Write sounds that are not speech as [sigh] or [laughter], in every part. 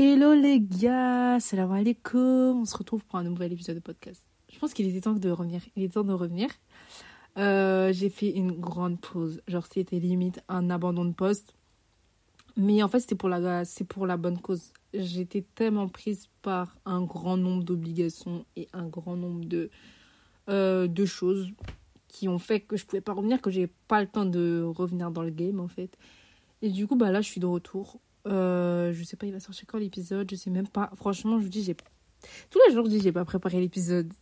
Hello les gars, salam alaikum. On se retrouve pour un nouvel épisode de podcast. Je pense qu'il était temps de revenir. Il est temps de revenir. Euh, j'ai fait une grande pause. Genre, c'était limite un abandon de poste. Mais en fait, c'était pour la, c'est pour la bonne cause. J'étais tellement prise par un grand nombre d'obligations et un grand nombre de, euh, de choses qui ont fait que je pouvais pas revenir, que j'ai pas le temps de revenir dans le game en fait. Et du coup, bah là, je suis de retour. Euh, je sais pas, il va sortir quand l'épisode, je sais même pas. Franchement, je vous dis, j'ai. Tous les jours, je dis, j'ai pas préparé l'épisode.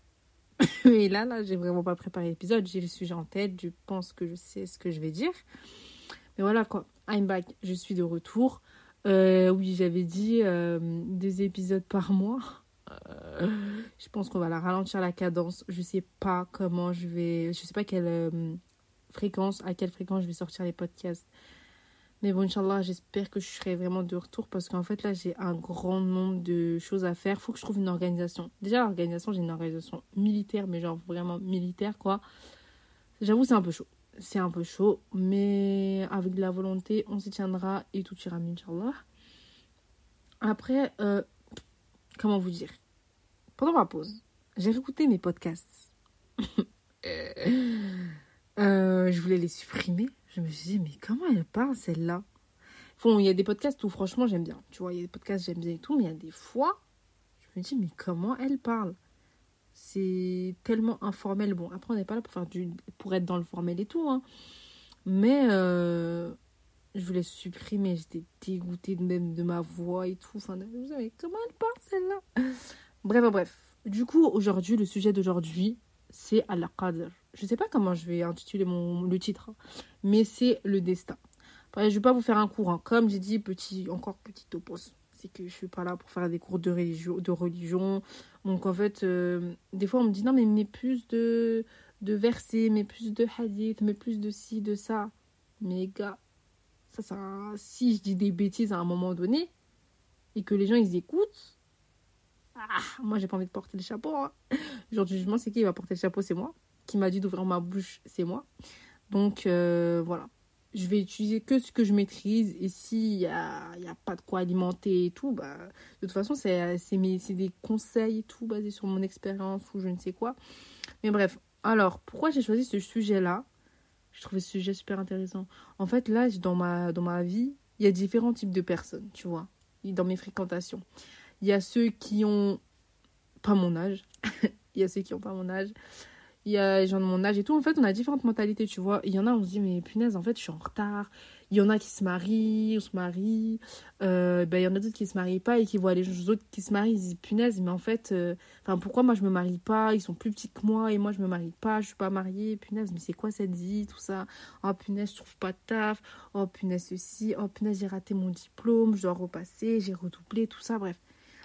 [laughs] Mais là, là, j'ai vraiment pas préparé l'épisode. J'ai le sujet en tête, je pense que je sais ce que je vais dire. Mais voilà quoi, I'm back, je suis de retour. Euh, oui, j'avais dit euh, deux épisodes par mois. Je pense qu'on va la ralentir la cadence. Je sais pas comment je vais. Je sais pas quelle fréquence, à quelle fréquence je vais sortir les podcasts. Mais bon, Inch'Allah, j'espère que je serai vraiment de retour parce qu'en fait, là, j'ai un grand nombre de choses à faire. Faut que je trouve une organisation. Déjà, l'organisation, j'ai une organisation militaire, mais genre vraiment militaire, quoi. J'avoue, c'est un peu chaud. C'est un peu chaud, mais avec de la volonté, on s'y tiendra et tout ira mieux, Inch'Allah. Après, euh, comment vous dire? Pendant ma pause, j'ai réécouté mes podcasts. [laughs] Euh, je voulais les supprimer. Je me suis dit, mais comment elle parle celle-là? Bon, il y a des podcasts où franchement j'aime bien. Tu vois, il y a des podcasts j'aime bien et tout, mais il y a des fois, je me dis, mais comment elle parle? C'est tellement informel. Bon, après, on n'est pas là pour, faire du, pour être dans le formel et tout, hein. Mais euh, je voulais supprimer. J'étais dégoûtée même de ma voix et tout. Enfin, je me comment elle parle celle-là? Bref, bref. Du coup, aujourd'hui, le sujet d'aujourd'hui, c'est Al-Qadr. Je sais pas comment je vais intituler mon, le titre, hein, mais c'est le destin. Je vais pas vous faire un cours. hein. Comme j'ai dit, petit, encore petit topos. C'est que je suis pas là pour faire des cours de religion. De religion. Donc en fait, euh, des fois on me dit non mais mets plus de, de versets, mets plus de hadith, mets plus de ci, de ça. Mais gars, ça, ça, si je dis des bêtises à un moment donné et que les gens ils écoutent, ah, moi j'ai pas envie de porter le chapeau. Hein. Genre du jugement, c'est qui va porter le chapeau? C'est moi. Qui m'a dit d'ouvrir ma bouche, c'est moi. Donc euh, voilà. Je vais utiliser que ce que je maîtrise. Et s'il n'y a, y a pas de quoi alimenter et tout, bah, de toute façon, c'est des conseils et tout basés sur mon expérience ou je ne sais quoi. Mais bref. Alors, pourquoi j'ai choisi ce sujet-là? Je trouvais ce sujet super intéressant. En fait, là, dans ma, dans ma vie, il y a différents types de personnes, tu vois, dans mes fréquentations. Il y a ceux qui ont pas mon âge. [laughs] Il y a ceux qui ont pas mon âge. Il y a les gens de mon âge et tout. En fait, on a différentes mentalités, tu vois. Il y en a, on se dit, mais punaise, en fait, je suis en retard. Il y en a qui se marient, on se marie. Euh, ben, il y en a d'autres qui se marient pas et qui voient les autres qui se marient. Ils se disent, punaise, mais en fait, euh, pourquoi moi je me marie pas? Ils sont plus petits que moi et moi je me marie pas. Je suis pas mariée. Punaise, mais c'est quoi cette vie Tout ça? Oh, punaise, je trouve pas de taf. Oh, punaise, ceci. Oh, punaise, j'ai raté mon diplôme. Je dois repasser. J'ai redoublé. Tout ça, bref.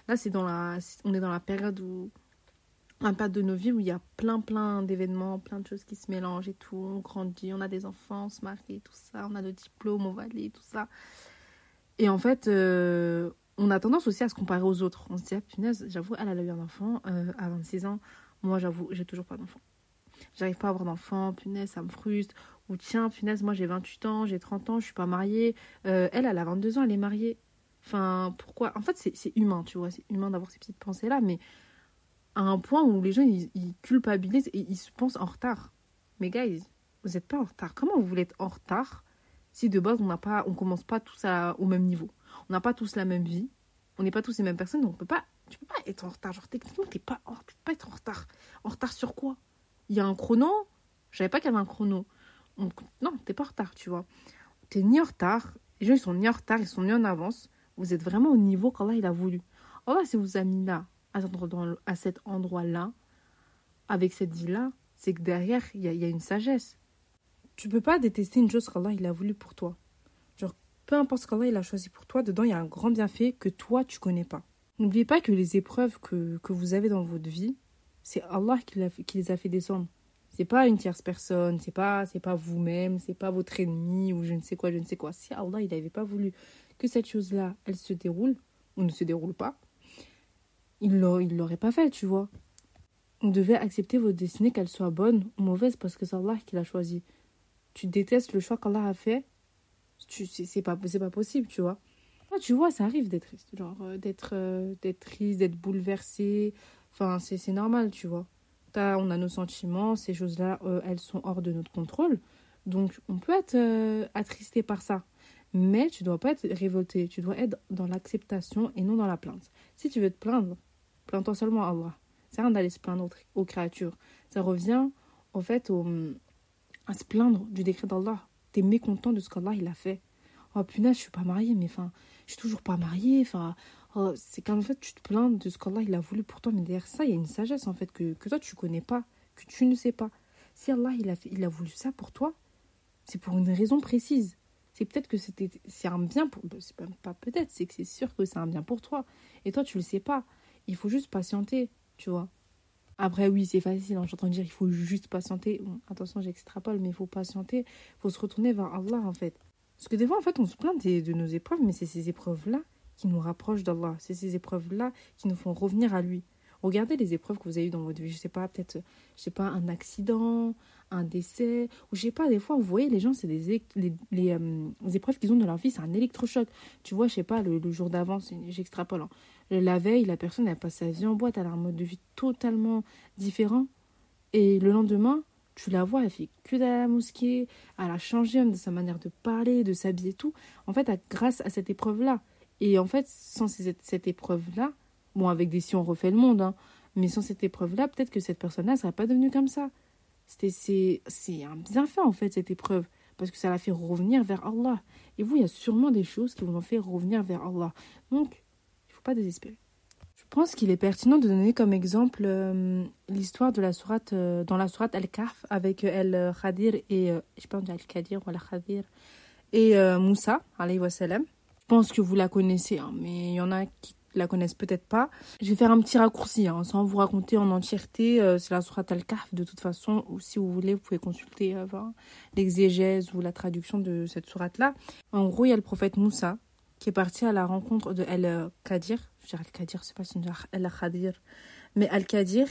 Là, c'est dans la, on est dans la période où, un pas de nos vies où il y a plein, plein d'événements, plein de choses qui se mélangent et tout. On grandit, on a des enfants, on se marie, tout ça. On a le diplôme, on va aller, tout ça. Et en fait, euh, on a tendance aussi à se comparer aux autres. On se dit, ah, punaise, j'avoue, elle, a eu un enfant euh, à 26 ans. Moi, j'avoue, j'ai toujours pas d'enfant. J'arrive pas à avoir d'enfant, punaise, ça me frustre. Ou tiens, punaise, moi j'ai 28 ans, j'ai 30 ans, je suis pas mariée. Euh, elle, elle a 22 ans, elle est mariée. Enfin, pourquoi? En fait, c'est humain, tu vois. C'est humain d'avoir ces petites pensées-là, mais à un point où les gens, ils, culpabilisent et ils se pensent en retard. Mais guys, vous n'êtes pas en retard. Comment vous voulez être en retard si de base, on n'a pas, on commence pas tous au même niveau? On n'a pas tous la même vie. On n'est pas tous les mêmes personnes, donc on peut pas, tu peux pas être en retard. Genre, techniquement, t'es pas, peux pas être en retard. En retard sur quoi? Il y a un chrono? Je savais pas qu'il y avait un chrono. Donc, non, t'es pas en retard, tu vois. T'es ni en retard. Les gens, ils sont ni en retard, ils sont ni en avance. Vous êtes vraiment au niveau qu'Allah, il a voulu. Allah, si vous a là, à cet endroit-là, avec cette vie-là, c'est que derrière, il y a, une sagesse. Tu peux pas détester une chose qu'Allah, il a voulu pour toi. Genre, peu importe ce qu'Allah, il a choisi pour toi, dedans, il y a un grand bienfait que toi, tu connais pas. N'oubliez pas que les épreuves que, que vous avez dans votre vie, c'est Allah qui, qui les a fait descendre. C'est pas une tierce personne, c'est pas, c'est pas vous-même, c'est pas votre ennemi ou je ne sais quoi, je ne sais quoi. Si Allah, il n'avait pas voulu que cette chose-là, elle se déroule ou ne se déroule pas, il il l'aurait pas fait, tu vois. Vous devez accepter votre destinée, qu'elle soit bonne ou mauvaise, parce que c'est Allah qui l'a choisi. Tu détestes le choix qu'Allah a fait, c'est, pas, pas possible, tu vois. tu vois, ça arrive d'être triste. Genre, euh, d'être euh, d'être triste, d'être bouleversé. Enfin, c'est normal, tu vois. As, on a nos sentiments, ces choses-là, euh, elles sont hors de notre contrôle. Donc, on peut être attristé par ça. Mais tu dois pas être révolté. Tu dois être dans l'acceptation et non dans la plainte. Si tu veux te plaindre, plains-toi seulement à Allah. C'est rien d'aller se plaindre aux créatures. Ça revient, en fait, au, à se plaindre du décret d'Allah. Tu es mécontent de ce qu'Allah il a fait. Oh punaise, je suis pas mariée, mais enfin, je suis toujours pas mariée. Enfin, oh, c'est qu'en fait, tu te plains de ce qu'Allah il a voulu pour toi. Mais derrière ça, il y a une sagesse, en fait, que, toi, tu connais pas, que tu ne sais pas. Si Allah il a, fait, il a voulu ça pour toi, c'est pour une raison précise. C'est peut-être que c'était c'est un bien pour. C'est pas, pas peut-être, c'est que c'est sûr que c'est un bien pour toi. Et toi, tu le sais pas. Il faut juste patienter tu vois. Après, oui, c'est facile, hein, je suis en train de dire il faut juste patienter. attention, j'extrapole, mais il faut patienter, il faut se retourner vers Allah, en fait. Parce que des fois, en fait, on se plaint de, nos épreuves, mais c'est ces épreuves-là qui nous rapprochent d'Allah. C'est ces épreuves-là qui nous font revenir à lui. Regardez les épreuves que vous avez eues dans votre vie. Je sais pas, peut-être, je sais pas, un accident, un décès, ou je sais pas, des fois, vous voyez, les gens, c'est des les, les, euh, épreuves qu'ils ont dans leur vie, c'est un électrochoc. Tu vois, je sais pas, le, jour d'avant, j'extrapole. Hein. La veille, la personne, elle passe sa vie en boîte, elle a un mode de vie totalement différent. Et le lendemain, tu la vois, elle fait que d'aller à la mosquée, elle a changé de sa manière de parler, de s'habiller tout. En fait, grâce à cette épreuve-là. Et en fait, sans cette, épreuve-là, bon, avec des si on refait le monde, hein, mais sans cette épreuve-là, peut-être que cette personne-là ne serait pas devenue comme ça. C'est un bienfait, en fait, cette épreuve, parce que ça l'a fait revenir vers Allah. Et vous, il y a sûrement des choses qui vous ont fait revenir vers Allah. Donc, pas désespérer. Je pense qu'il est pertinent de donner comme exemple euh, l'histoire de la sourate, euh, dans la sourate Al-Kahf, avec Al-Khadir et, euh, je pense Al-Khadir ou Al-Khadir, et Moussa. Je pense que vous la connaissez, hein, mais il y en a qui la connaissent peut-être pas. Je vais faire un petit raccourci, hein, sans vous raconter en entièreté. Euh, c'est la Surat al-Kahf de toute façon, ou si vous voulez, vous pouvez consulter euh, l'exégèse ou la traduction de cette sourate-là. En gros, il y a le prophète Moussa qui est parti à la rencontre de Al-Qadir. Je dirais Al-Qadir, c'est pas si Al-Qadir, mais Al-Qadir.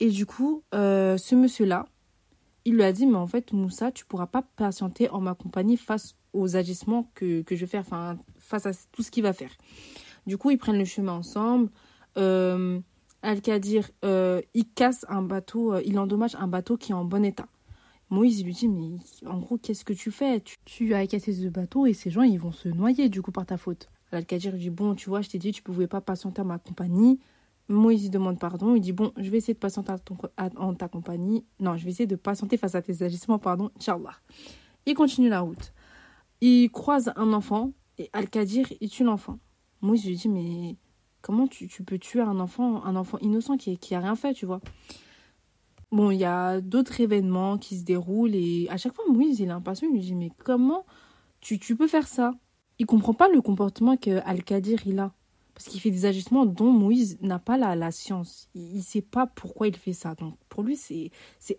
Et du coup, euh, ce monsieur-là, il lui a dit, mais en fait, Moussa, tu pourras pas patienter en ma compagnie face aux agissements que, que je vais faire, enfin, face à tout ce qu'il va faire. Du coup, ils prennent le chemin ensemble. Euh, Al-Qadir, euh, il casse un bateau, euh, il endommage un bateau qui est en bon état. Moïse lui dit, mais en gros, qu'est-ce que tu fais? Tu, as cassé ce bateau et ces gens, ils vont se noyer du coup par ta faute. Al-Qadir lui dit, bon, tu vois, je t'ai dit, tu pouvais pas patienter à ma compagnie. Moïse lui demande pardon. Il dit, bon, je vais essayer de patienter en ta compagnie. Non, je vais essayer de patienter face à tes agissements, pardon, Inch'Allah. Il continue la route. Il croise un enfant et Al-Qadir, il tue l'enfant. Moi, je lui dis, mais comment tu, peux tuer un enfant, un enfant innocent qui, qui a rien fait, tu vois? Bon, il y a d'autres événements qui se déroulent et à chaque fois, Moïse, il est impatient. Il lui dit, mais comment tu, tu peux faire ça? Il comprend pas le comportement que Al-Qadir, il a. Parce qu'il fait des ajustements dont Moïse n'a pas la, la science. Il ne sait pas pourquoi il fait ça. Donc, pour lui, c'est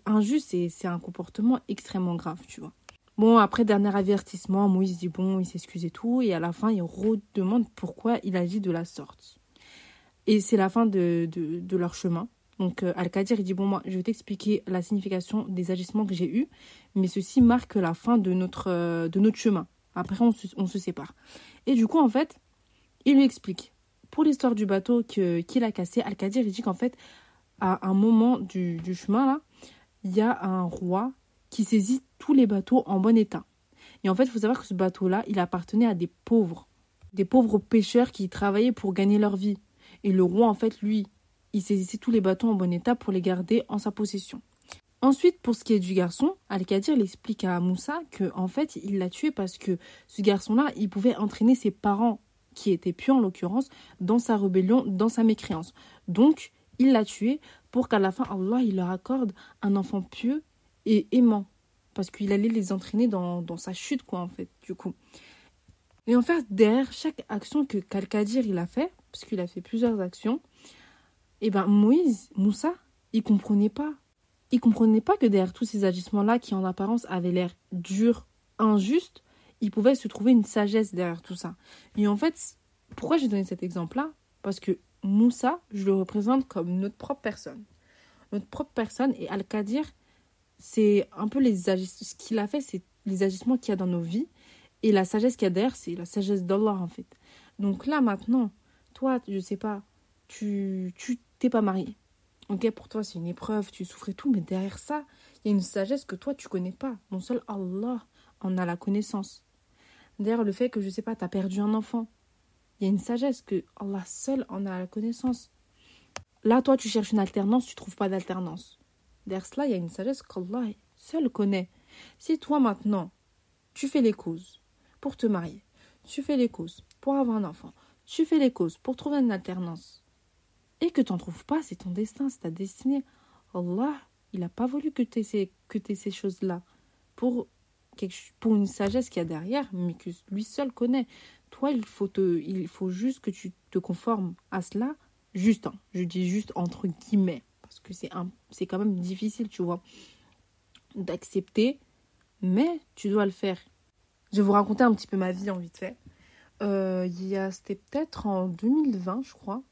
injuste et c'est un comportement extrêmement grave, tu vois. Bon, après, dernier avertissement, Moïse dit bon, il s'excuse et tout. Et à la fin, il redemande pourquoi il agit de la sorte. Et c'est la fin de, de, leur chemin. Donc, euh, Al-Qadir, il dit bon, moi, je vais t'expliquer la signification des agissements que j'ai eus. Mais ceci marque la fin de notre, euh, de notre chemin. Après, on se, on se sépare. Et du coup, en fait, il lui explique. Pour l'histoire du bateau qu'il a cassé, Al-Qadir, il dit qu'en fait, à un moment du, du chemin, là, il y a un roi qui saisit tous les bateaux en bon état. Et en fait, il faut savoir que ce bateau-là, il appartenait à des pauvres, des pauvres pêcheurs qui travaillaient pour gagner leur vie. Et le roi, en fait, lui, il saisissait tous les bateaux en bon état pour les garder en sa possession. Ensuite, pour ce qui est du garçon, Al-Qadir explique à Moussa que en fait, il l'a tué parce que ce garçon-là, il pouvait entraîner ses parents, qui étaient pieux en l'occurrence, dans sa rébellion, dans sa mécréance. Donc, il l'a tué pour qu'à la fin, Allah, il leur accorde un enfant pieux et aimant. Parce qu'il allait les entraîner dans, sa chute, quoi, en fait, du coup. Et en fait, derrière chaque action que Kalkadir il a fait, parce qu'il a fait plusieurs actions, eh ben Moïse, Moussa, il comprenait pas. Il comprenait pas que derrière tous ces agissements-là, qui en apparence avaient l'air durs, injustes, il pouvait se trouver une sagesse derrière tout ça. Et en fait, pourquoi j'ai donné cet exemple-là? Parce que Moussa, je le représente comme notre propre personne. Notre propre personne et Al-Qadir, c'est un peu les agissements. Ce qu'il a fait, c'est les agissements qu'il y a dans nos vies. Et la sagesse qu'il y a derrière, c'est la sagesse d'Allah, en fait. Donc là, maintenant, toi, je sais pas, tu tu t'es pas marié. Ok, pour toi, c'est une épreuve, tu souffres et tout, mais derrière ça, il y a une sagesse que toi, tu connais pas. Non seul Allah en a la connaissance. Derrière le fait que, je sais pas, tu as perdu un enfant, il y a une sagesse que Allah seul en a la connaissance. Là, toi, tu cherches une alternance, tu trouves pas d'alternance. Derrière cela, il y a une sagesse qu'Allah seul connaît. Si toi, maintenant, tu fais les causes pour te marier, tu fais les causes pour avoir un enfant, tu fais les causes pour trouver une alternance, et que tu n'en trouves pas, c'est ton destin, c'est ta destinée. Allah, il n'a pas voulu que tu aies ces, choses-là pour, pour une sagesse qu'il y a derrière, mais que lui seul connaît. Toi, il faut, juste que tu te conformes à cela, juste, hein. je dis juste entre guillemets, parce que c'est, quand même difficile, tu vois, d'accepter, mais tu dois le faire. Je vais vous raconter un petit peu ma vie en vite fait. Euh, c'était peut-être en 2020, je crois.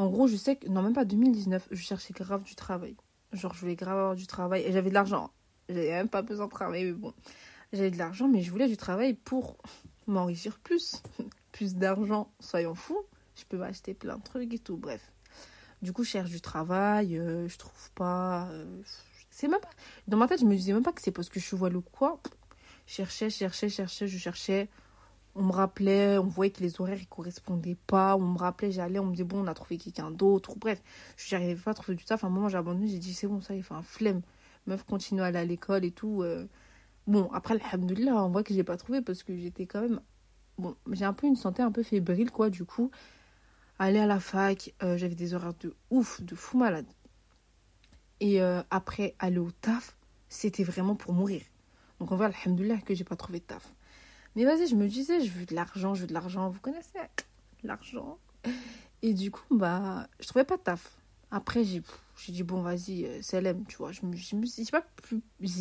En gros, je sais que, non, même pas 2019, je cherchais grave du travail. Genre, je voulais grave avoir du travail et j'avais de l'argent. J'avais même pas besoin de travailler, mais bon. J'avais de l'argent, mais je voulais du travail pour [laughs] m'enrichir plus. [laughs] plus d'argent, soyons fous. Je peux m'acheter plein de trucs et tout, bref. Du coup, je cherche du travail, euh, je trouve pas. Euh, c'est même pas. Dans ma tête, je me disais même pas que c'est parce que je vois le quoi. Je cherchais, cherchais, cherchais, je cherchais on me rappelait, on voyait que les horaires ne correspondaient pas, on me rappelait, j'allais, on me disait bon, on a trouvé quelqu'un d'autre, bref, je n'arrivais pas à trouver du taf. À un moment, j'ai abandonné, j'ai dit c'est bon, ça, il fait un flemme. Meuf continue à aller à l'école et tout. Euh. Bon, après, alhamdoulilah, on voit que j'ai pas trouvé parce que j'étais quand même. Bon, j'ai un peu une santé un peu fébrile, quoi, du coup. Aller à la fac, euh, j'avais des horaires de ouf, de fou malade. Et euh, après, aller au taf, c'était vraiment pour mourir. Donc, on voit, alhamdoulilah, que j'ai pas trouvé de taf. Mais vas-y, je me disais, je veux de l'argent, je veux de l'argent. Vous connaissez l'argent Et du coup, bah, je trouvais pas de taf. Après, j'ai dit, bon, vas-y, euh, c'est l'aime, tu vois. Je me, je me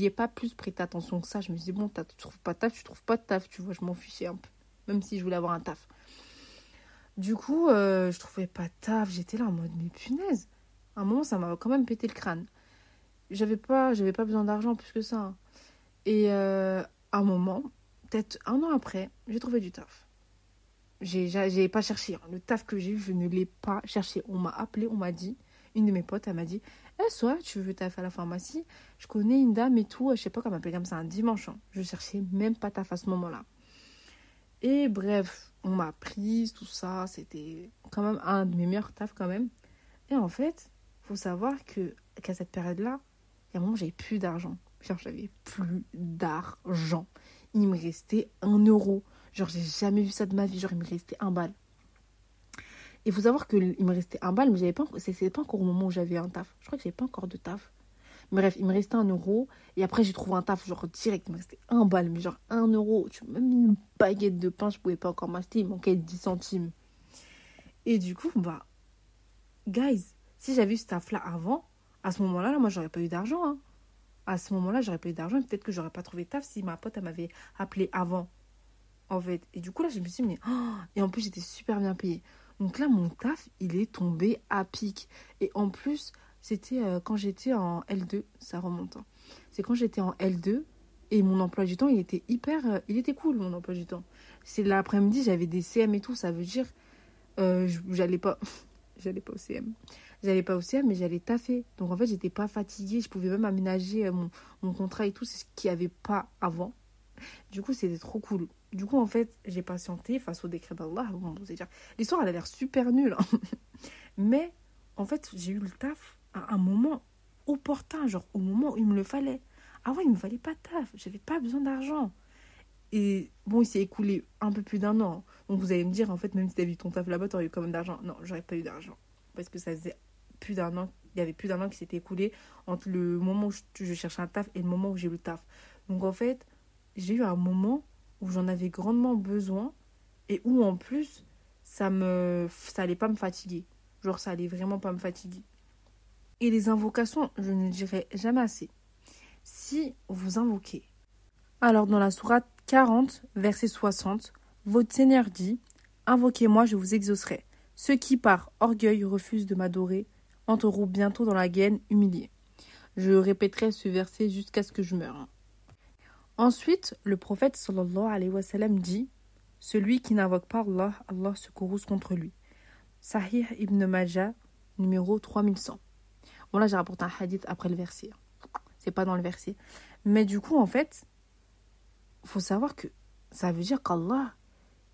ai pas plus prêté attention que ça. Je me suis dit, bon, tu trouves pas de taf, tu trouves pas de taf, tu vois. Je m'en fichais un peu. Même si je voulais avoir un taf. Du coup, euh, je trouvais pas de taf. J'étais là en mode, mais punaise. À un moment, ça m'a quand même pété le crâne. J'avais pas, pas besoin d'argent plus que ça. Et euh, à un moment, peut-être un an après, j'ai trouvé du taf. J'ai pas cherché. Hein. Le taf que j'ai eu, je ne l'ai pas cherché. On m'a appelé, on m'a dit, une de mes potes, elle m'a dit Eh, soit tu veux taf à la pharmacie? Je connais une dame et tout, je sais pas comment m'appelle comme ça, un dimanche. Hein. Je cherchais même pas taf à ce moment-là. Et bref, on m'a prise, tout ça. C'était quand même un de mes meilleurs tafs, quand même. Et en fait, faut savoir que qu'à cette période-là, il y a un moment, j'avais plus d'argent. J'avais plus d'argent il me restait un euro. Genre, j'ai jamais vu ça de ma vie. Genre, il me restait un bal. Et faut savoir qu'il me restait un bal, mais j'avais pas, c'était pas encore au moment où j'avais un taf. Je crois que j'avais pas encore de taf. Bref, il me restait un euro. Et après, j'ai trouvé un taf, genre direct. Il me restait un bal, mais genre un euro. Tu même une baguette de pain, je pouvais pas encore m'acheter. Il manquait 10 centimes. Et du coup, bah, guys, si j'avais eu ce taf-là avant, à ce moment-là, là, moi, j'aurais pas eu d'argent. Hein à ce moment-là, j'aurais eu d'argent. Peut-être que j'aurais pas trouvé taf si ma pote, m'avait appelé avant. En fait. Et du coup, là, je me suis dit, oh et en plus, j'étais super bien payée. Donc là, mon taf, il est tombé à pic. Et en plus, c'était euh, quand j'étais en L2, ça remonte. Hein. C'est quand j'étais en L2 et mon emploi du temps, il était hyper. Euh, il était cool, mon emploi du temps. C'est l'après-midi, j'avais des CM et tout. Ça veut dire, euh, j'allais pas. [laughs] j'allais pas au CM j'allais pas au CM, mais j'allais taffer. Donc en fait, j'étais pas fatiguée. Je pouvais même aménager euh, mon, mon contrat et tout. C'est ce qu'il n'y avait pas avant. Du coup, c'était trop cool. Du coup, en fait, j'ai patienté face au décret d'Allah. Bon, l'histoire, elle a l'air super nulle. Hein. [laughs] mais en fait, j'ai eu le taf à un moment opportun, genre au moment où il me le fallait. Ah ouais, il me fallait pas taf. J'avais pas besoin d'argent. Et bon, il s'est écoulé un peu plus d'un an. Donc vous allez me dire, en fait, même si t'avais eu ton taf là-bas, t'aurais eu quand même d'argent. Non, j'aurais pas eu d'argent. Parce que ça faisait plus d'un an, il y avait plus d'un an qui s'était écoulé entre le moment où je, cherchais un taf et le moment où j'ai eu le taf. Donc en fait, j'ai eu un moment où j'en avais grandement besoin et où en plus, ça me ça allait pas me fatiguer. Genre ça allait vraiment pas me fatiguer. Et les invocations, je ne dirais jamais assez. Si vous invoquez. Alors dans la sourate 40, verset 60, votre Seigneur dit Invoquez-moi, je vous exaucerai. Ceux qui par orgueil refusent de m'adorer entreront bientôt dans la gaine humiliés. Je répéterai ce verset jusqu'à ce que je meure. Ensuite, le prophète sallallahu alayhi wa sallam dit Celui qui n'invoque pas Allah, Allah se courrouce contre lui. Sahih ibn Majah, numéro 3100. Bon, là, j'ai rapporté un hadith après le verset. C'est pas dans le verset. Mais du coup, en fait, faut savoir que ça veut dire qu'Allah,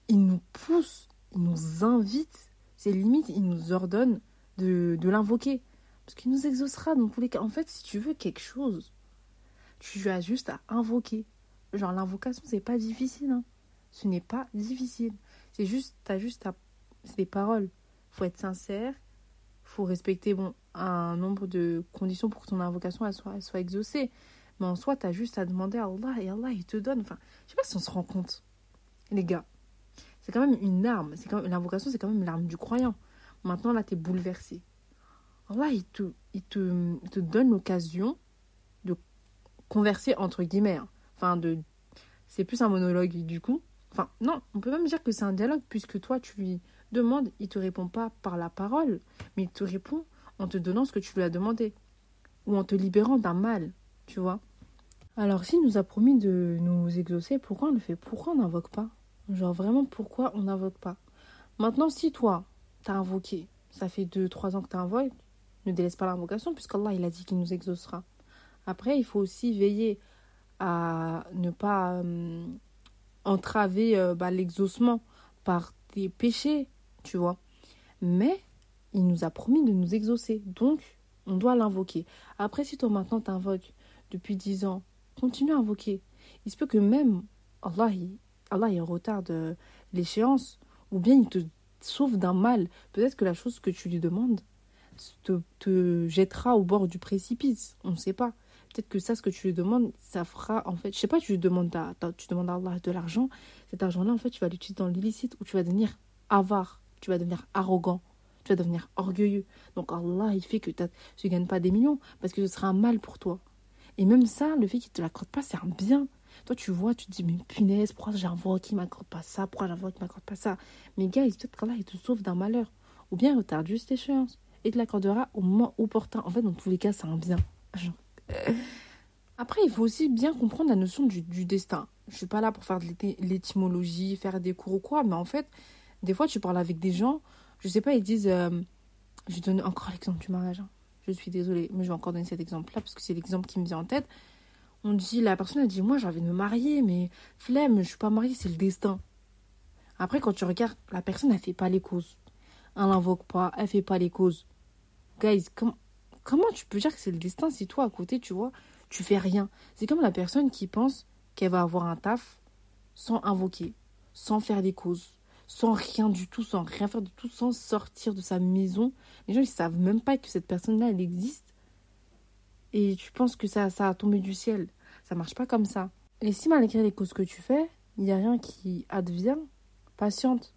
il nous pousse, il nous invite, c'est limite, il nous ordonne de, l'invoquer. Parce qu'il nous exaucera dans tous les cas. En fait, si tu veux quelque chose, tu as juste à invoquer. Genre, l'invocation, c'est pas difficile. Hein. Ce n'est pas difficile. C'est juste, t'as juste à. C'est des paroles. faut être sincère. faut respecter bon, un nombre de conditions pour que ton invocation elle soit, exaucée. Mais en soi, tu as juste à demander à Allah et Allah, il te donne. Enfin, je sais pas si on se rend compte. Les gars, c'est quand même une arme. C'est L'invocation, c'est quand même l'arme du croyant. Maintenant, là, tu es bouleversé. Allah, il te, il te, te donne l'occasion de converser entre guillemets. Hein. Enfin, de. C'est plus un monologue du coup. Enfin, non, on peut même dire que c'est un dialogue puisque toi, tu lui demandes, il te répond pas par la parole, mais il te répond en te donnant ce que tu lui as demandé ou en te libérant d'un mal, tu vois. Alors, s'il nous a promis de nous exaucer, pourquoi on le fait? Pourquoi on n'invoque pas? Genre, vraiment, pourquoi on n'invoque pas? Maintenant, si toi, t'as invoqué, ça fait 2-3 ans que t'invoques, ne délaisse pas l'invocation, puisqu'Allah, il a dit qu'il nous exaucera. Après, il faut aussi veiller à ne pas euh, entraver euh, bah, l'exaucement par tes péchés, tu vois. Mais il nous a promis de nous exaucer. Donc, on doit l'invoquer. Après, si toi maintenant t'invoques depuis 10 ans, continue à invoquer. Il se peut que même Allah, il, Allah il retarde l'échéance, ou bien il te sauve d'un mal. Peut-être que la chose que tu lui demandes te, te jettera au bord du précipice. On ne sait pas. Peut-être que ça, ce que tu lui demandes, ça fera en fait. Je sais pas, tu lui demandes à Allah de l'argent. Cet argent-là, en fait, tu vas l'utiliser dans l'illicite ou tu vas devenir avare, tu vas devenir arrogant tu vas devenir orgueilleux. Donc Allah, il fait que tu ne gagnes pas des millions parce que ce sera un mal pour toi. Et même ça, le fait qu'il ne te l'accorde pas, c'est un bien. Toi, tu vois, tu te dis, mais punaise, pourquoi j'invoque qu'il ne m'accorde pas ça? Pourquoi j'invoque qu'il ne m'accorde pas ça? Mais gars, peut-être qu'Allah, il te sauve d'un malheur. Ou bien il retarde juste l'échéance. Et te l'accordera au moment opportun. En fait, dans tous les cas, c'est un bien. Après, il faut aussi bien comprendre la notion du, du destin. Je suis pas là pour faire de l'étymologie, faire des cours ou quoi, mais en fait, des fois, tu parles avec des gens, je sais pas, ils disent. Euh, je donne encore l'exemple du mariage. Hein. Je suis désolée, mais je vais encore donner cet exemple-là parce que c'est l'exemple qui me vient en tête. On dit, la personne a dit, moi j'ai envie de me marier, mais flemme, je suis pas mariée, c'est le destin. Après, quand tu regardes, la personne, elle fait pas les causes. Elle n'invoque pas, elle fait pas les causes. Guys, comment tu peux dire que c'est le destin si toi, à côté, tu vois, tu fais rien? C'est comme la personne qui pense qu'elle va avoir un taf sans invoquer, sans faire des causes sans rien du tout, sans rien faire du tout, sans sortir de sa maison. Les gens, ils savent même pas que cette personne-là, elle existe. Et tu penses que ça, ça a tombé du ciel. Ça marche pas comme ça. Et si malgré les causes que tu fais, il n'y a rien qui advient, patiente.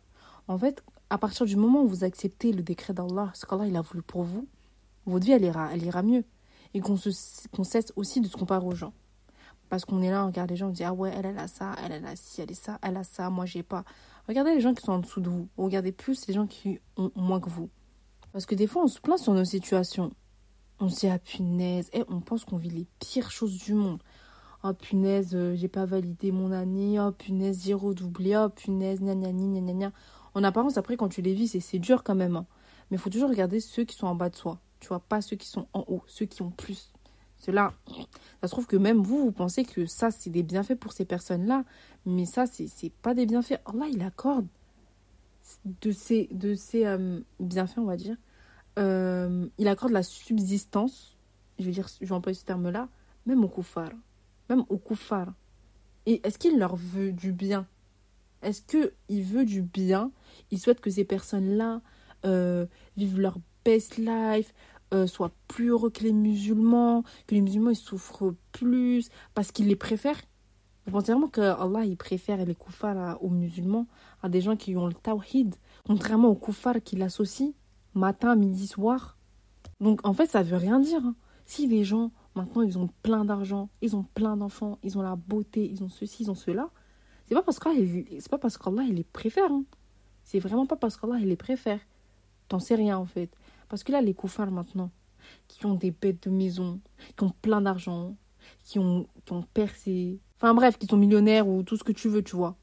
En fait, à partir du moment où vous acceptez le décret d'Allah, ce qu'Allah a voulu pour vous, votre vie elle ira, elle ira mieux. Et qu'on cesse aussi de se comparer aux gens. Parce qu'on est là, on regarde les gens, on dit Ah ouais, elle, a ça, elle, elle a ci, elle est ça, elle a ça, moi j'ai pas. Regardez les gens qui sont en dessous de vous. Regardez plus les gens qui ont moins que vous. Parce que des fois, on se plaint sur nos situations. On se dit Ah punaise, et on pense qu'on vit les pires choses du monde. Oh punaise, euh, j'ai pas validé mon année. Oh punaise, j'ai redoublé. Oh punaise, gna gna gna gna. En apparence, après, quand tu les vis, c'est dur quand même. Hein. Mais il faut toujours regarder ceux qui sont en bas de soi. Tu vois, pas ceux qui sont en haut, ceux qui ont plus. Cela, ça se trouve que même vous, vous pensez que ça, c'est des bienfaits pour ces personnes-là. Mais ça, c'est pas des bienfaits. Allah, il accorde de ces, de ces euh, bienfaits, on va dire. Euh, il accorde la subsistance, je veux dire, je vais employer ce terme-là, même au koufar. Même au koufar. Et est-ce qu'il leur veut du bien? Est-ce qu'il veut du bien? Il souhaite que ces personnes-là euh, vivent leur best life, euh, soient plus heureux que les musulmans, que les musulmans ils souffrent plus parce qu'ils les préfèrent. Vous pensez vraiment que Allah il préfère les koufars aux musulmans, à des gens qui ont le tawhid, contrairement aux koufars qui l'associent matin, midi, soir. Donc en fait ça veut rien dire. Hein. Si les gens maintenant ils ont plein d'argent, ils ont plein d'enfants, ils ont la beauté, ils ont ceci, ils ont cela, c'est pas parce qu'Allah c'est pas parce il les préfère. Hein. C'est vraiment pas parce qu'Allah il les préfère. T'en sais rien en fait. Parce que là, les koufars maintenant, qui ont des bêtes de maison, qui ont plein d'argent, qui ont, qui ont percé, enfin bref, qui sont millionnaires ou tout ce que tu veux, tu vois.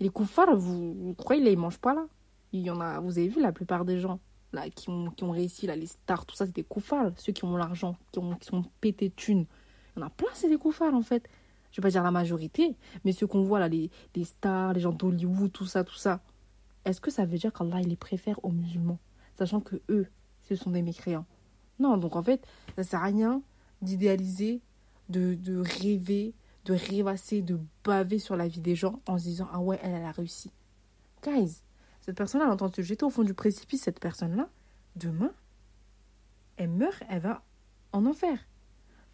Les koufars, vous, vous croyez, là, ils mangent pas là? Il y en a, vous avez vu la plupart des gens qui, ont, qui ont réussi, là, les stars, tout ça, c'est des koufars. Ceux qui ont l'argent, qui, ont, qui sont pétés de thunes. Il y en a plein, c'est des koufars en fait. Je vais pas dire la majorité, mais ceux qu'on voit là, les, les stars, les gens d'Hollywood, tout ça, tout ça. Est-ce que ça veut dire qu'Allah, il les préfère aux musulmans Sachant que eux, ce sont des mécréants? Non, donc en fait, ça sert à rien d'idéaliser, de, de rêver, de rêvasser, de baver sur la vie des gens en se disant Ah ouais, elle, elle a réussi. Guys, cette personne-là, elle entend se jeter au fond du précipice, cette personne-là, demain, elle meurt, elle va en enfer.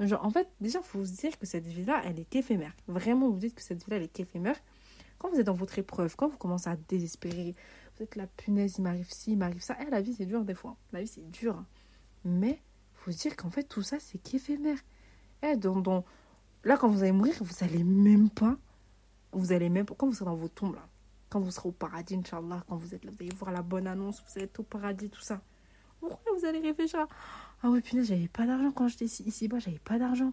En fait, déjà, il faut se dire que cette vie-là, elle est qu'éphémère. Vraiment, vous dites que cette vie-là, elle est qu'éphémère. Quand vous êtes dans votre épreuve, quand vous commencez à désespérer, vous êtes la punaise, il m'arrive ci, il m'arrive ça. Eh, la vie, c'est dur des fois. La vie, c'est dur. Mais faut se dire qu'en fait, tout ça, c'est qu'éphémère. Eh, dans, Là, quand vous allez mourir, vous allez même pas. Vous allez même. Quand vous serez dans vos tombes, là, quand vous serez au paradis, Inch'Allah, quand vous êtes là, vous allez voir la bonne annonce, vous être au paradis, tout ça. Pourquoi vous allez réfléchir Ah ouais, punaise, j'avais pas d'argent quand j'étais ici-bas, j'avais pas d'argent.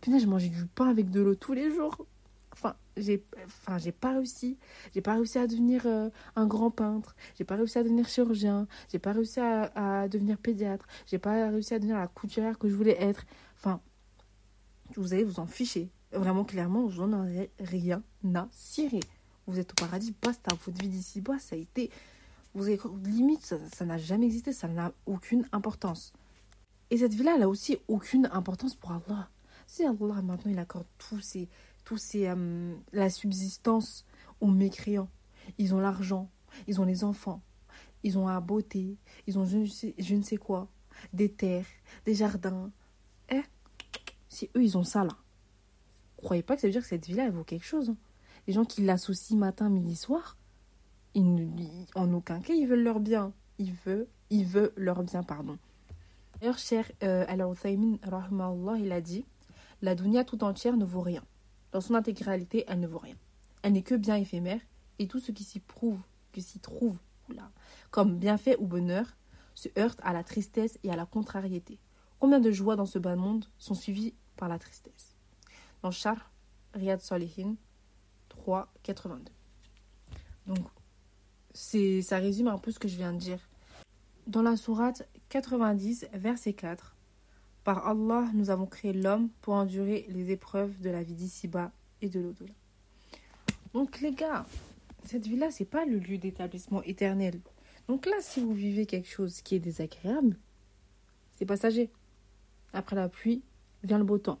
Punaise, je mangeais du pain avec de l'eau tous les jours. Enfin, j'ai enfin, pas réussi. J'ai pas réussi à devenir euh, un grand peintre. J'ai pas réussi à devenir chirurgien. J'ai pas réussi à, à devenir pédiatre. J'ai pas réussi à devenir la couturière que je voulais être. Enfin, vous allez vous en ficher. Vraiment, clairement, vous n'en avez rien à cirer. Vous êtes au paradis, basta. Votre vie d'ici-bas, ça a été vous avez, limite, ça n'a jamais existé, ça n'a aucune importance. Et cette vie-là, elle a aussi aucune importance pour Allah. Si Allah, maintenant, il accorde tous ces, tous ces, euh, la subsistance aux mécréants. Ils ont l'argent, ils ont les enfants, ils ont la beauté, ils ont je ne sais, je ne sais quoi, des terres, des jardins. Eh, si eux, ils ont ça là, croyez pas que ça veut dire que cette vie-là, elle vaut quelque chose. Hein. Les gens qui l'associent matin, midi, soir, ils, en aucun cas, ils veulent leur bien. Ils veulent, ils veulent leur bien, pardon. D'ailleurs, cher euh, Al-Uthaymin, il a dit La dunya tout entière ne vaut rien. Dans son intégralité, elle ne vaut rien. Elle n'est que bien éphémère, et tout ce qui s'y prouve, qui s'y trouve, là, comme bienfait ou bonheur, se heurte à la tristesse et à la contrariété. Combien de joies dans ce bas monde sont suivies par la tristesse? Dans Char, Riyad Salihin 3, 82. Donc, c'est ça résume un peu ce que je viens de dire. Dans la sourate 90, verset 4, Par Allah, nous avons créé l'homme pour endurer les épreuves de la vie d'ici-bas et de l'au-delà. Donc les gars, cette vie-là, c'est pas le lieu d'établissement éternel. Donc là, si vous vivez quelque chose qui est désagréable, c'est passager. Après la pluie, vient le beau temps.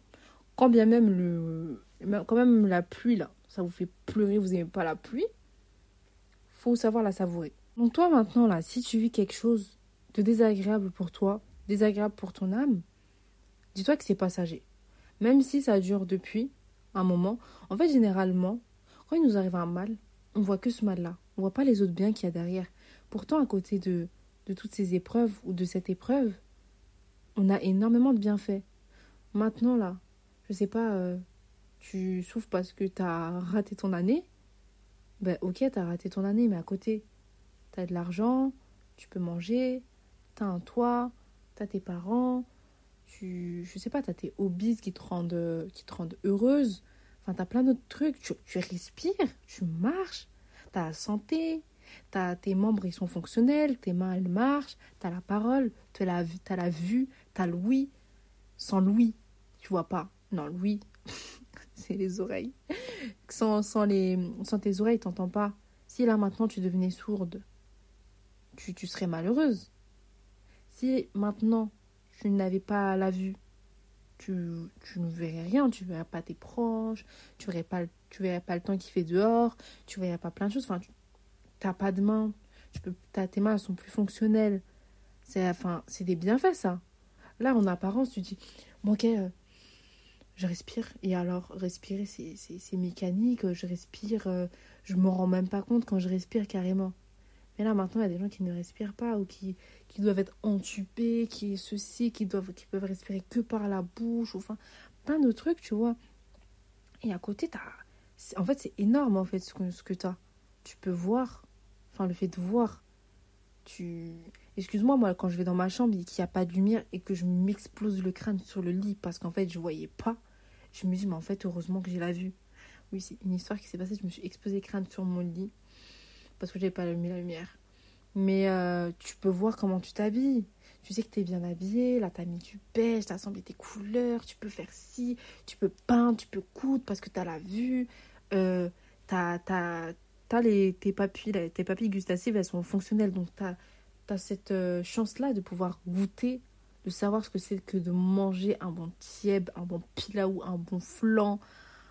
Quand bien même le quand même la pluie là, ça vous fait pleurer, vous n'aimez pas la pluie, savoir la savourer. Donc toi maintenant là, si tu vis quelque chose de désagréable pour toi, désagréable pour ton âme, dis-toi que c'est passager. Même si ça dure depuis un moment, en fait généralement, quand il nous arrive un mal, on voit que ce mal-là. On voit pas les autres biens qu'il y a derrière. Pourtant, à côté de, de toutes ces épreuves ou de cette épreuve, on a énormément de bienfaits. Maintenant là, je sais pas, euh, tu souffres parce que tu as raté ton année, ben ok, t'as raté ton année, mais à côté, t'as de l'argent, tu peux manger, t'as un toit, t'as tes parents, tu, je sais pas, t'as tes hobbies qui te rendent, qui te rendent heureuse. Enfin, t'as plein d'autres trucs. Tu, tu, respires, tu marches, t'as la santé, t'as tes membres, ils sont fonctionnels, tes mains, elles marchent, t'as la parole, t'as la, as la vue, t'as l'ouïe. Sans l'ouïe, tu vois pas. Non, l'ouïe, [laughs] les oreilles. Sans, sans, les, sans tes oreilles, t'entends pas. Si là maintenant tu devenais sourde, tu, tu serais malheureuse. Si maintenant tu n'avais pas la vue, tu, tu ne verrais rien, tu verrais pas tes proches, tu verrais pas, tu verrais pas le temps qui fait dehors, tu verrais pas plein de choses. Enfin, tu n'as pas de main, tu peux, tes mains sont plus fonctionnelles. C'est enfin, des bienfaits ça. Là, en apparence, tu dis, bon, ok, euh, je respire. Et alors, respirer, c'est mécanique. Je respire, euh, je me rends même pas compte quand je respire carrément. Mais là, maintenant, il y a des gens qui ne respirent pas ou qui, qui doivent être entubés, qui ceci, qui, doivent, qui peuvent respirer que par la bouche, ou enfin, plein de trucs, tu vois. Et à côté, as... en fait, c'est énorme, en fait, ce que, ce que tu as. Tu peux voir, enfin, le fait de voir, tu... Excuse-moi, moi, quand je vais dans ma chambre et qu'il n'y a pas de lumière et que je m'explose le crâne sur le lit parce qu'en fait, je voyais pas, je me dis, mais en fait, heureusement que j'ai la vue. Oui, c'est une histoire qui s'est passée. Je me suis exposé crâne sur mon lit parce que j'avais pas mis la lumière. Mais euh, tu peux voir comment tu t'habilles. Tu sais que tu es bien habillé, là tu as mis du beige, tu as assemblé tes couleurs, tu peux faire ci, tu peux peindre, tu peux coudre parce que tu as la vue. Euh, t'as, t'as, t'as les, tes, papilles, tes papilles gustatives, elles sont fonctionnelles. Donc tu as, cette euh, chance-là de pouvoir goûter, de savoir ce que c'est que de manger un bon tieb, un bon pilaou, un bon flan,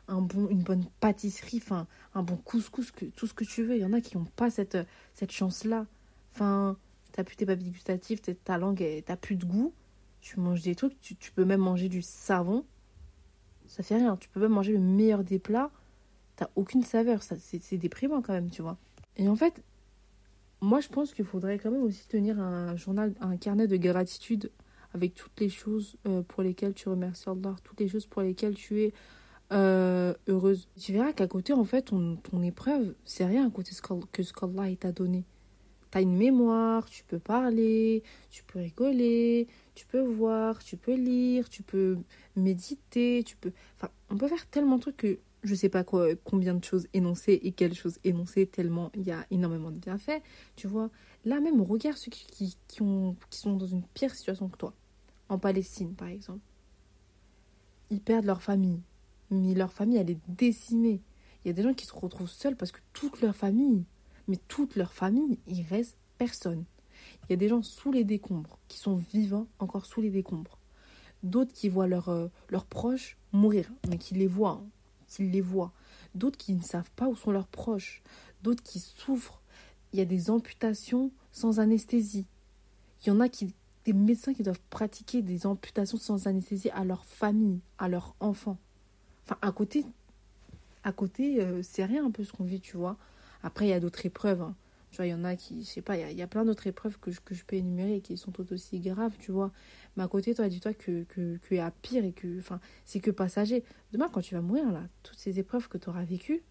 un bon, une bonne pâtisserie, enfin, un bon couscous, tout ce que tu veux. Il y en a qui n'ont pas cette, cette chance-là. Enfin, t'as plus tes papilles gustatives, ta langue, t'as plus de goût. Tu manges des trucs, tu, peux même manger du savon. Ça fait rien. Tu peux même manger le meilleur des plats. T'as aucune saveur. C'est déprimant quand même, tu vois. Et en fait, moi, je pense qu'il faudrait quand même aussi tenir un journal, un carnet de gratitude avec toutes les choses euh, pour lesquelles tu remercies Allah, toutes les choses pour lesquelles tu es euh, heureuse. Tu verras qu'à côté, en fait, ton, épreuve, c'est rien à côté que ce qu'Allah t'a donné. Tu as une mémoire, tu peux parler, tu peux rigoler, tu peux voir, tu peux lire, tu peux méditer, tu peux... Enfin, on peut faire tellement de trucs que je sais pas quoi, combien de choses énoncées et quelles choses énoncées, tellement il y a énormément de bienfaits. Tu vois, là même, regarde ceux qui, qui, ont, qui sont dans une pire situation que toi. En Palestine, par exemple. Ils perdent leur famille, mais leur famille, elle est décimée. Il y a des gens qui se retrouvent seuls parce que toute leur famille, mais toute leur famille, il reste personne. Il y a des gens sous les décombres, qui sont vivants encore sous les décombres. D'autres qui voient euh, leurs proches mourir, mais qui les voient, hein, qui les voient. D'autres qui ne savent pas où sont leurs proches. D'autres qui souffrent. Il y a des amputations sans anesthésie. Il y en a qui, des médecins qui doivent pratiquer des amputations sans anesthésie à leur famille, à leurs enfants. Enfin, à côté, à côté, euh, c'est rien un peu ce qu'on vit, tu vois. Après, il y a d'autres épreuves. Hein. Tu vois, il y en a qui, je sais pas, il y, a, plein d'autres épreuves que je, que je peux énumérer et qui sont tout aussi graves, tu vois. Mais à côté, toi, dis-toi que, que, que a pire et que, enfin, c'est que passager. Demain, quand tu vas mourir, là, toutes ces épreuves que tu auras vécues,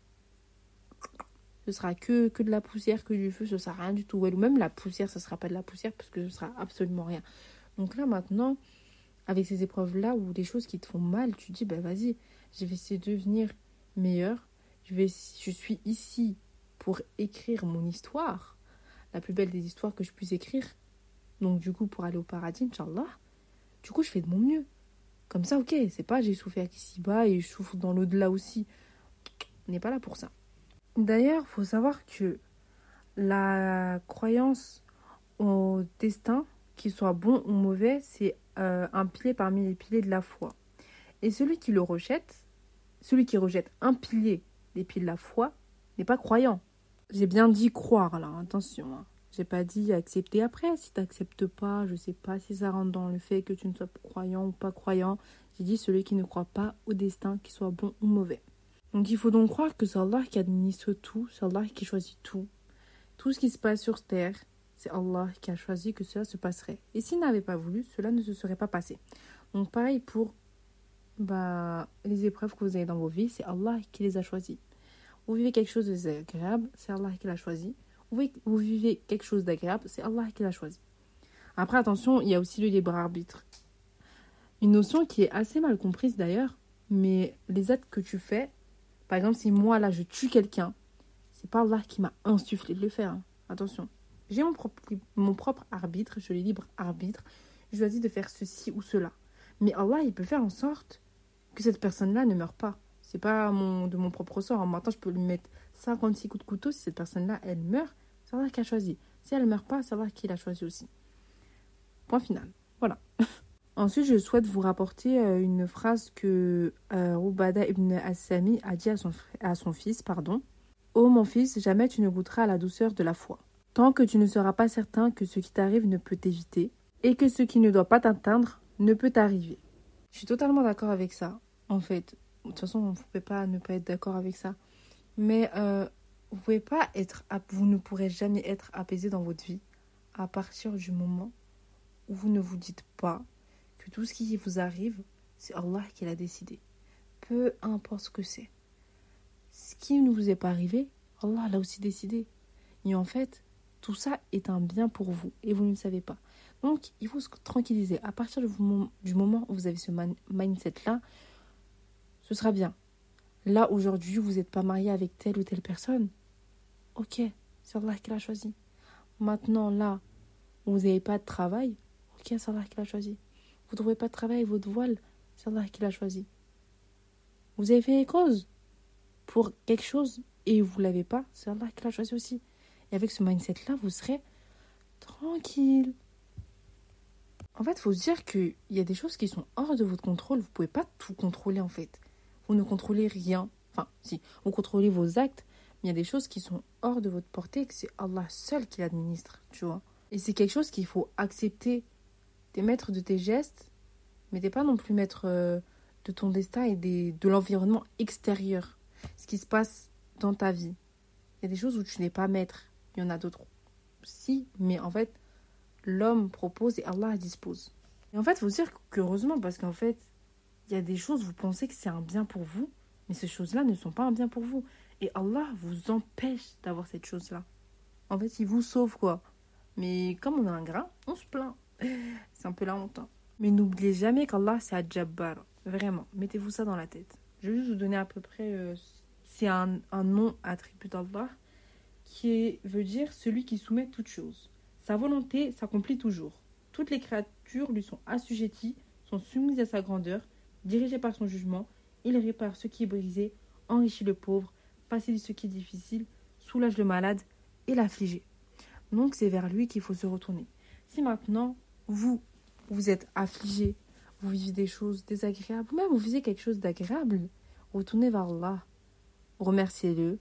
ce sera que, que de la poussière, que du feu, ce sera rien du tout. Ou même la poussière, ce sera pas de la poussière parce que ce sera absolument rien. Donc là, maintenant, avec ces épreuves-là ou des choses qui te font mal, tu dis, ben vas-y, je vais essayer de devenir meilleur. Je, vais, je suis ici pour écrire mon histoire, la plus belle des histoires que je puisse écrire. Donc du coup, pour aller au paradis, Inch'Allah, du coup, je fais de mon mieux. Comme ça, ok, c'est pas j'ai souffert ici-bas et je souffre dans l'au-delà aussi. On n'est pas là pour ça. D'ailleurs, faut savoir que la croyance au destin, qu'il soit bon ou mauvais, c'est euh, un pilier parmi les piliers de la foi. Et celui qui le rejette, celui qui rejette un pilier des piliers de la foi n'est pas croyant. J'ai bien dit croire là, attention. Hein. J'ai pas dit accepter après. Si tu n'acceptes pas, je sais pas si ça rentre dans le fait que tu ne sois croyant ou pas croyant. J'ai dit celui qui ne croit pas au destin, qu'il soit bon ou mauvais. Donc il faut donc croire que c'est Allah qui administre tout, c'est Allah qui choisit tout. Tout ce qui se passe sur terre, c'est Allah qui a choisi que cela se passerait. Et s'il n'avait pas voulu, cela ne se serait pas passé. Donc pareil pour bah, les épreuves que vous avez dans vos vies, c'est Allah qui les a choisies. Vous vivez quelque chose de désagréable, c'est Allah qui l'a choisi. Vous vivez quelque chose d'agréable, c'est Allah qui l'a choisi. Après, attention, il y a aussi le libre arbitre. Une notion qui est assez mal comprise d'ailleurs, mais les actes que tu fais, par exemple, si moi là je tue quelqu'un, c'est pas Allah qui m'a insufflé de le faire. Hein. Attention, j'ai mon propre, arbitre, je le libre arbitre, je choisis de faire ceci ou cela. Mais Allah, il peut faire en sorte que cette personne-là ne meure pas. C'est pas de mon propre sort. En Maintenant, je peux lui mettre 56 coups de couteau. Si cette personne-là, elle meurt, c'est Allah qui a choisi. Si elle meurt pas, c'est Allah qui l'a choisi aussi. Point final. Voilà. [laughs] Ensuite, je souhaite vous rapporter euh, une phrase que euh, ibn Assami a dit à son, fils. pardon. Ô mon fils, jamais tu ne goûteras à la douceur de la foi. Tant que tu ne seras pas certain que ce qui t'arrive ne peut t'éviter et que ce qui ne doit pas t'atteindre ne peut t'arriver. Je suis totalement d'accord avec ça, en fait. De toute façon, vous ne pouvez pas ne pas être d'accord avec ça. Mais euh, vous ne pourrez jamais être apaisé dans votre vie à partir du moment où vous ne vous dites pas que tout ce qui vous arrive, c'est Allah qui l'a décidé. Peu importe ce que c'est. Ce qui ne vous est pas arrivé, Allah l'a aussi décidé. Et en fait, tout ça est un bien pour vous et vous ne le savez pas. Donc, il faut se tranquilliser. À partir du moment où vous avez ce mindset-là, ce sera bien. Là, aujourd'hui, vous n'êtes pas marié avec telle ou telle personne. Ok, c'est Allah qui l'a choisi. Maintenant, là, vous n'avez pas de travail. Ok, c'est Allah qui l'a choisi. Vous ne trouvez pas de travail, votre voile, c'est Allah qui l'a choisi. Vous avez fait cause pour quelque chose et vous ne l'avez pas, c'est Allah qui l'a choisi aussi. Et avec ce mindset-là, vous serez tranquille. En fait, il faut se dire qu'il y a des choses qui sont hors de votre contrôle. Vous ne pouvez pas tout contrôler, en fait. Vous ne contrôlez rien. Enfin, si, vous contrôlez vos actes, mais il y a des choses qui sont hors de votre portée et que c'est Allah seul qui l'administre, tu vois. Et c'est quelque chose qu'il faut accepter. T'es maître de tes gestes, mais t'es pas non plus maître euh, de ton destin et des, de l'environnement extérieur. Ce qui se passe dans ta vie. Il y a des choses où tu n'es pas maître. Il y en a d'autres. Si, mais en fait, l'homme propose et Allah dispose. Et en fait, faut dire qu'heureusement, parce qu'en fait, il y a des choses, vous pensez que c'est un bien pour vous, mais ces choses-là ne sont pas un bien pour vous. Et Allah vous empêche d'avoir cette chose-là. En fait, il vous sauve, quoi. Mais comme on a un grain, on se plaint. [laughs] C'est un peu la honte. Mais n'oubliez jamais qu'Allah, c'est Adjabbar. Vraiment, mettez-vous ça dans la tête. Je vais juste vous donner à peu près. Euh, c'est un, un, nom attribut d'Allah qui veut dire celui qui soumet toute chose. Sa volonté s'accomplit toujours. Toutes les créatures lui sont assujetties, sont soumises à sa grandeur, dirigées par son jugement. Il répare ce qui est brisé, enrichit le pauvre, facilite ce qui est difficile, soulage le malade et l'affligé. Donc c'est vers lui qu'il faut se retourner. Si maintenant, vous, vous êtes affligé, vous vivez des choses désagréables, ou même vous vivez quelque chose d'agréable, retournez vers Allah, remerciez-le,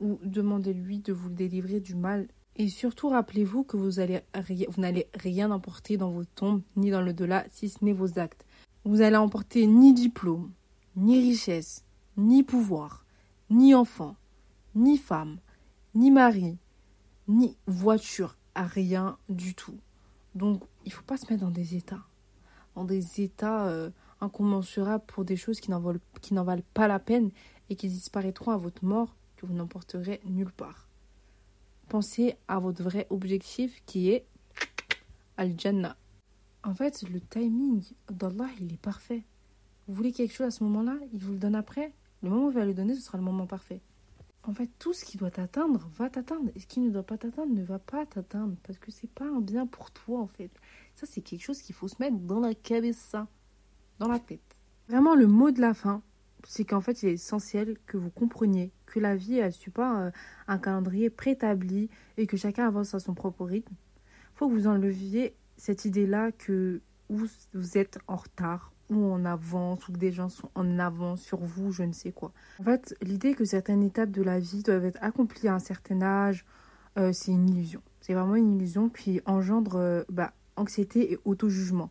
ou demandez-lui de vous délivrer du mal. Et surtout, rappelez-vous que vous, allez vous n'allez rien emporter dans vos tombes, ni dans le delà, si ce n'est vos actes. Vous allez emporter ni diplôme, ni richesse, ni pouvoir, ni enfant, ni femme, ni mari, ni voiture, rien du tout. Donc, il faut pas se mettre dans des états, dans des états euh, incommensurables pour des choses qui n'en valent, valent pas la peine et qui disparaîtront à votre mort, que vous n'emporterez nulle part. Pensez à votre vrai objectif qui est Al-Jannah. En fait, le timing d'Allah, il est parfait. Vous voulez quelque chose à ce moment-là, il vous le donne après. Le moment où il va le donner, ce sera le moment parfait. En fait, tout ce qui doit t'atteindre va t'atteindre. Et ce qui ne doit pas t'atteindre ne va pas t'atteindre. Parce que c'est pas un bien pour toi, en fait. Ça, c'est quelque chose qu'il faut se mettre dans la ça dans la tête. Vraiment, le mot de la fin, c'est qu'en fait, il est essentiel que vous compreniez que la vie, elle ne suit pas euh, un calendrier préétabli et que chacun avance à son propre rythme. Il faut que vous enleviez cette idée-là que vous êtes en retard ou en avance, ou que des gens sont en avance sur vous, je ne sais quoi. En fait, l'idée que certaines étapes de la vie doivent être accomplies à un certain âge, euh, c'est une illusion. C'est vraiment une illusion qui engendre euh, bah, anxiété et auto-jugement.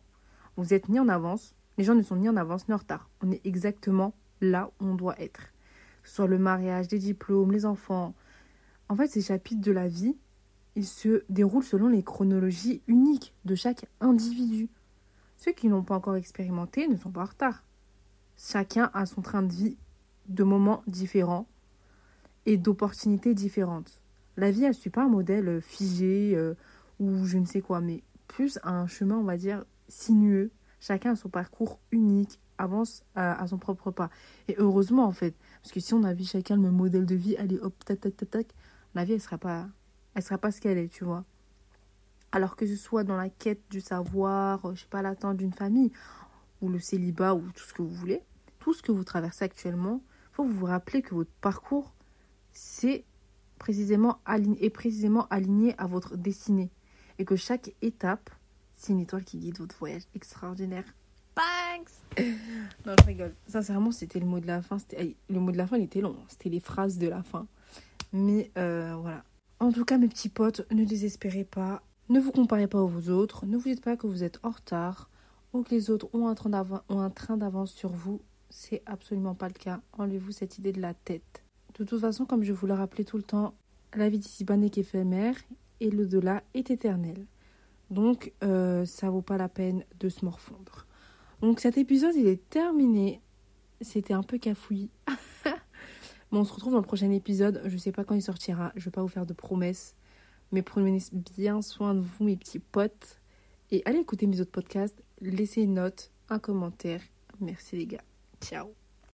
Vous êtes ni en avance, les gens ne sont ni en avance ni en retard. On est exactement là où on doit être. Que ce soit le mariage, les diplômes, les enfants. En fait, ces chapitres de la vie, ils se déroulent selon les chronologies uniques de chaque individu. Ceux qui n'ont pas encore expérimenté ne sont pas en retard. Chacun a son train de vie de moments différents et d'opportunités différentes. La vie, elle ne suit pas un modèle figé euh, ou je ne sais quoi, mais plus un chemin, on va dire, sinueux. Chacun a son parcours unique, avance à, son propre pas. Et heureusement, en fait, parce que si on avait chacun le même modèle de vie, allez hop, tac, tac, tac, tac, la vie, elle ne sera pas ce qu'elle est, tu vois. Alors que ce soit dans la quête du savoir, euh, je sais pas, l'attente d'une famille, ou le célibat, ou tout ce que vous voulez, tout ce que vous traversez actuellement, faut vous rappeler que votre parcours, c'est précisément aligné, est précisément aligné à votre destinée. Et que chaque étape, c'est une étoile qui guide votre voyage extraordinaire. Thanks Non, je rigole. Sincèrement, c'était le mot de la fin. Le mot de la fin, il était long. C'était les phrases de la fin. Mais euh, voilà. En tout cas, mes petits potes, ne désespérez pas. Ne vous comparez pas aux autres, ne vous dites pas que vous êtes en retard ou que les autres ont un train d'avance sur vous. C'est absolument pas le cas. Enlevez-vous cette idée de la tête. De toute façon, comme je vous le rappelais tout le temps, la vie d'ici-bas n'est qu'éphémère et l'au-delà est éternel. Donc, euh, ça vaut pas la peine de se morfondre. Donc, cet épisode, il est terminé. C'était un peu cafouillis. [laughs] bon, on se retrouve dans le prochain épisode. Je sais pas quand il sortira. Je vais pas vous faire de promesses. Mais prenez bien soin de vous, mes petits potes. Et allez écouter mes autres podcasts. Laissez une note, un commentaire. Merci les gars. Ciao.